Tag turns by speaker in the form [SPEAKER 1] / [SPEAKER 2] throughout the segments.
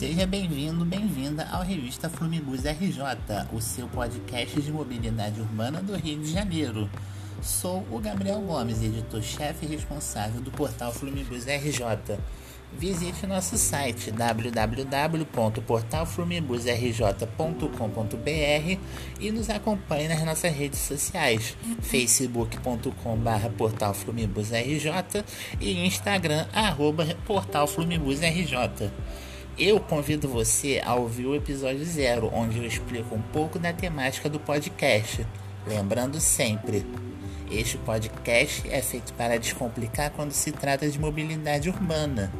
[SPEAKER 1] Seja bem-vindo, bem-vinda ao Revista Flumibus RJ, o seu podcast de mobilidade urbana do Rio de Janeiro. Sou o Gabriel Gomes, editor-chefe responsável do portal Flumibus RJ. Visite nosso site www.portalflumibusrj.com.br e nos acompanhe nas nossas redes sociais, facebook.com.br portalflumibusrj e instagram, arroba portalflumibusrj. Eu convido você a ouvir o episódio zero, onde eu explico um pouco da temática do podcast. Lembrando sempre, este podcast é feito para descomplicar quando se trata de mobilidade urbana.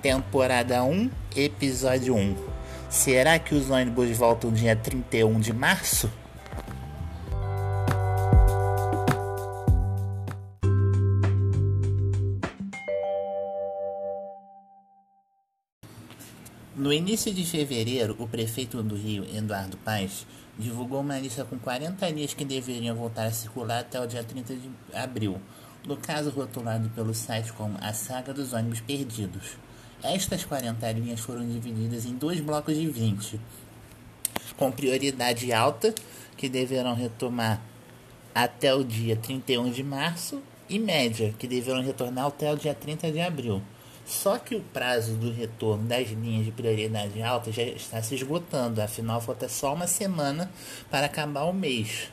[SPEAKER 1] Temporada 1, Episódio 1. Será que os ônibus voltam dia 31 de março? No início de fevereiro, o prefeito do Rio, Eduardo Paes, divulgou uma lista com 40 linhas que deveriam voltar a circular até o dia 30 de abril, no caso rotulado pelo site como a Saga dos Ônibus Perdidos. Estas 40 linhas foram divididas em dois blocos de 20, com prioridade alta, que deverão retomar até o dia 31 de março, e média, que deverão retornar até o dia 30 de abril. Só que o prazo do retorno das linhas de prioridade alta já está se esgotando, afinal falta só uma semana para acabar o mês.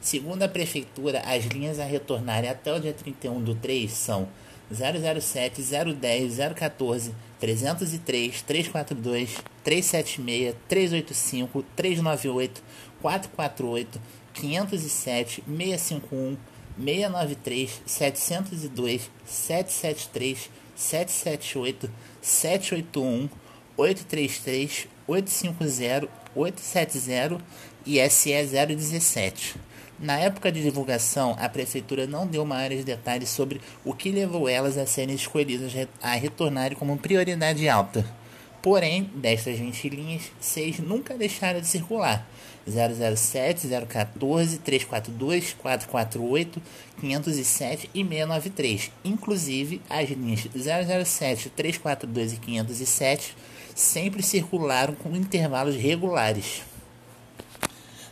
[SPEAKER 1] Segundo a Prefeitura, as linhas a retornarem até o dia 31 do 3 são 007, 010, 014, 303, 342, 376, 385, 398, 448, 507, 651, 693, 702, 773, 778, 781, 833, 850, 870 e SE 017. Na época de divulgação, a prefeitura não deu maiores detalhes sobre o que levou elas a serem escolhidas a retornarem como prioridade alta. Porém, destas 20 linhas, seis nunca deixaram de circular. 007, 014, 342, 448, 507 e 693. Inclusive, as linhas 007, 342 e 507 sempre circularam com intervalos regulares.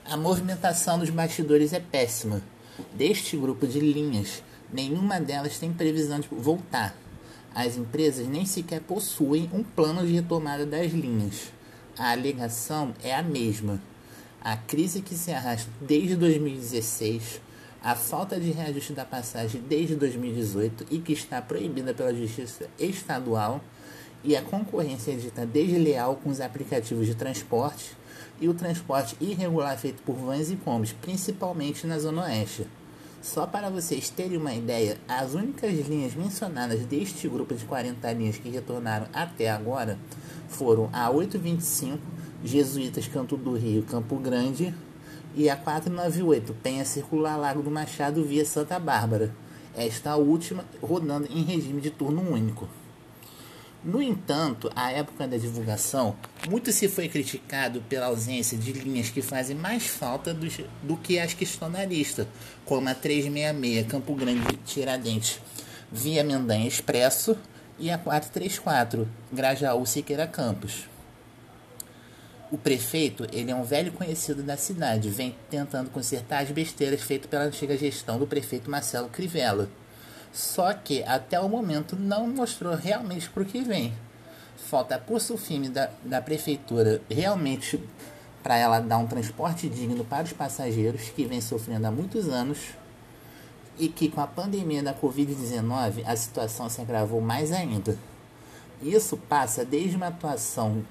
[SPEAKER 1] A movimentação dos bastidores é péssima. Deste grupo de linhas, nenhuma delas tem previsão de voltar. As empresas nem sequer possuem um plano de retomada das linhas. A alegação é a mesma. A crise que se arrasta desde 2016, a falta de reajuste da passagem desde 2018 e que está proibida pela Justiça Estadual, e a concorrência dita desleal com os aplicativos de transporte e o transporte irregular feito por vans e combis, principalmente na Zona Oeste. Só para vocês terem uma ideia, as únicas linhas mencionadas deste grupo de 40 linhas que retornaram até agora foram a 825, Jesuítas Canto do Rio, Campo Grande, e a 498, Penha Circular Lago do Machado via Santa Bárbara. Esta última rodando em regime de turno único. No entanto, à época da divulgação, muito se foi criticado pela ausência de linhas que fazem mais falta do, do que as que estão na lista, como a 366 Campo Grande Tiradentes via Mendanha Expresso e a 434 Grajaú Siqueira Campos. O prefeito, ele é um velho conhecido da cidade, vem tentando consertar as besteiras feitas pela antiga gestão do prefeito Marcelo Crivella. Só que até o momento não mostrou realmente para o que vem. Falta pulso firme da, da prefeitura realmente para ela dar um transporte digno para os passageiros que vem sofrendo há muitos anos e que com a pandemia da Covid-19 a situação se agravou mais ainda. Isso passa desde uma atuação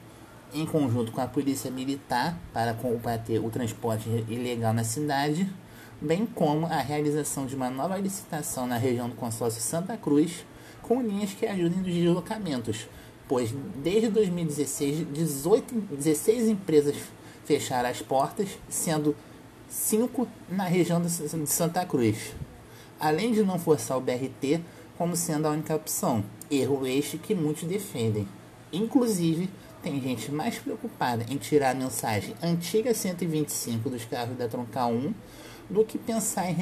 [SPEAKER 1] em conjunto com a polícia militar para combater o transporte ilegal na cidade bem como a realização de uma nova licitação na região do consórcio Santa Cruz, com linhas que ajudem nos deslocamentos, pois desde 2016, 18, 16 empresas fecharam as portas, sendo 5 na região de Santa Cruz. Além de não forçar o BRT como sendo a única opção, erro este que muitos defendem. Inclusive, tem gente mais preocupada em tirar a mensagem antiga 125 dos carros da Troncal 1 do que pensar em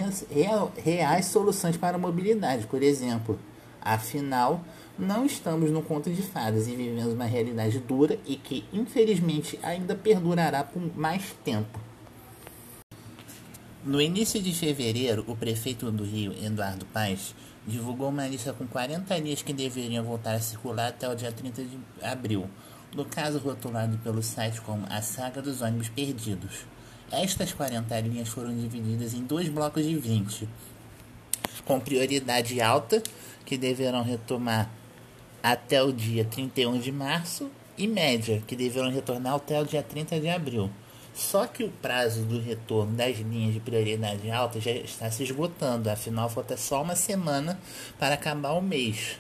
[SPEAKER 1] reais soluções para a mobilidade. Por exemplo, Afinal, não estamos no conto de fadas e vivemos uma realidade dura e que, infelizmente, ainda perdurará por mais tempo. No início de fevereiro, o prefeito do Rio, Eduardo Paes, divulgou uma lista com 40 linhas que deveriam voltar a circular até o dia 30 de abril, no caso rotulado pelo site como a saga dos ônibus perdidos. Estas 40 linhas foram divididas em dois blocos de 20, com prioridade alta, que deverão retomar até o dia 31 de março, e média, que deverão retornar até o dia 30 de abril. Só que o prazo do retorno das linhas de prioridade alta já está se esgotando, afinal falta só uma semana para acabar o mês.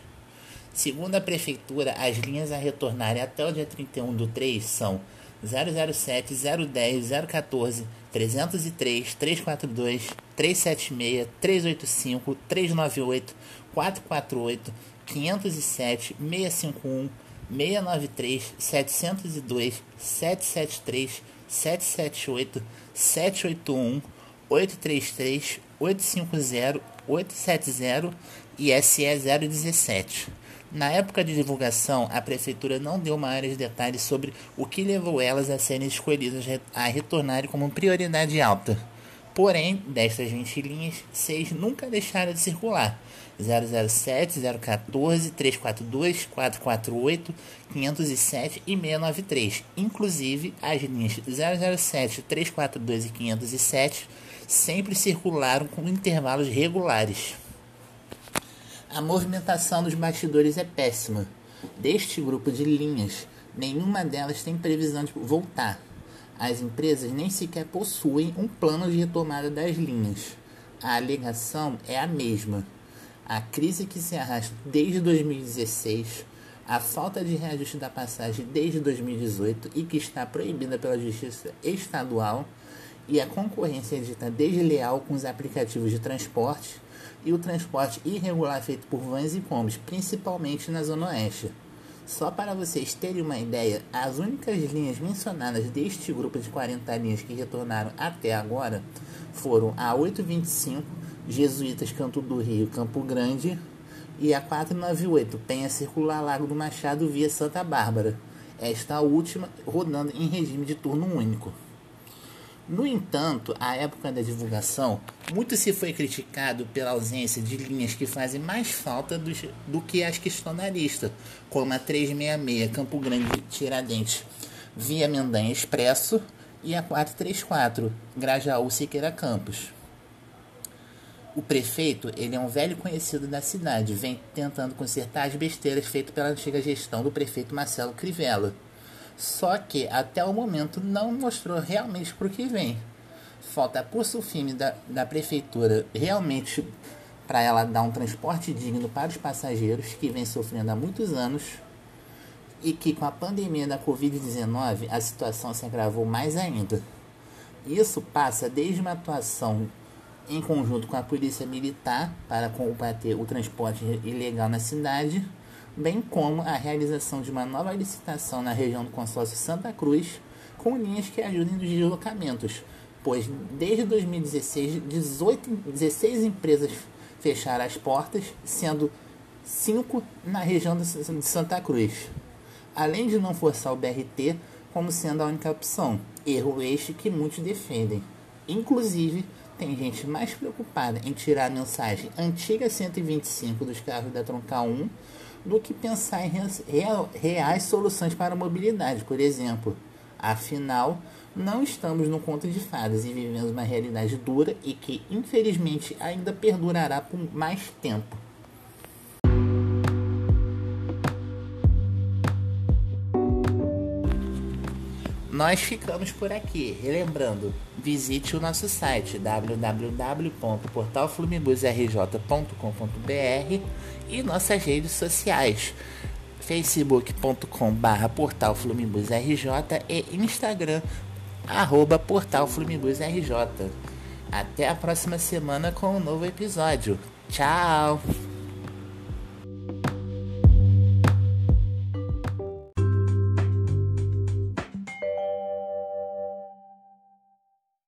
[SPEAKER 1] Segundo a Prefeitura, as linhas a retornarem até o dia 31 do 3 são 007, 010, 014, 303, 342, 376, 385, 398, 448, 507, 651, 693, 702, 773, 778, 781, 833, 850, 870 e SE 017. Na época de divulgação, a prefeitura não deu maiores detalhes sobre o que levou elas a serem escolhidas a retornarem como prioridade alta. Porém, destas 20 linhas, seis nunca deixaram de circular. 007, 014, 342, 448, 507 e 693. Inclusive, as linhas 007, 342 e 507 sempre circularam com intervalos regulares. A movimentação dos bastidores é péssima. Deste grupo de linhas, nenhuma delas tem previsão de voltar. As empresas nem sequer possuem um plano de retomada das linhas. A alegação é a mesma. A crise que se arrasta desde 2016, a falta de reajuste da passagem desde 2018 e que está proibida pela Justiça Estadual, e a concorrência dita desleal com os aplicativos de transporte e o transporte irregular feito por vans e combis, principalmente na Zona Oeste. Só para vocês terem uma ideia, as únicas linhas mencionadas deste grupo de 40 linhas que retornaram até agora foram a 825, Jesuítas Canto do Rio, Campo Grande, e a 498, Penha Circular Lago do Machado via Santa Bárbara. Esta última rodando em regime de turno único. No entanto, à época da divulgação, muito se foi criticado pela ausência de linhas que fazem mais falta do, do que as que estão na lista, como a 366 Campo Grande Tiradentes via Mendanha Expresso e a 434 Grajaú Siqueira Campos. O prefeito, ele é um velho conhecido da cidade, vem tentando consertar as besteiras feitas pela antiga gestão do prefeito Marcelo Crivella só que até o momento não mostrou realmente para o que vem. Falta pulso firme da, da prefeitura realmente para ela dar um transporte digno para os passageiros que vem sofrendo há muitos anos e que com a pandemia da Covid-19 a situação se agravou mais ainda. Isso passa desde uma atuação em conjunto com a Polícia Militar para combater o transporte ilegal na cidade bem como a realização de uma nova licitação na região do consórcio Santa Cruz, com linhas que ajudem nos deslocamentos, pois desde 2016, 18, 16 empresas fecharam as portas, sendo 5 na região de Santa Cruz. Além de não forçar o BRT como sendo a única opção, erro este que muitos defendem. Inclusive, tem gente mais preocupada em tirar a mensagem antiga 125 dos carros da Troncal 1 do que pensar em reais soluções para a mobilidade, por exemplo. Afinal, não estamos no conto de fadas e vivemos uma realidade dura e que, infelizmente, ainda perdurará por mais tempo. Nós ficamos por aqui. Relembrando, visite o nosso site www.portalflumibusrj.com.br e nossas redes sociais facebook.com.br portalflumibusrj e Instagram arroba portalflumibusrj. Até a próxima semana com um novo episódio. Tchau!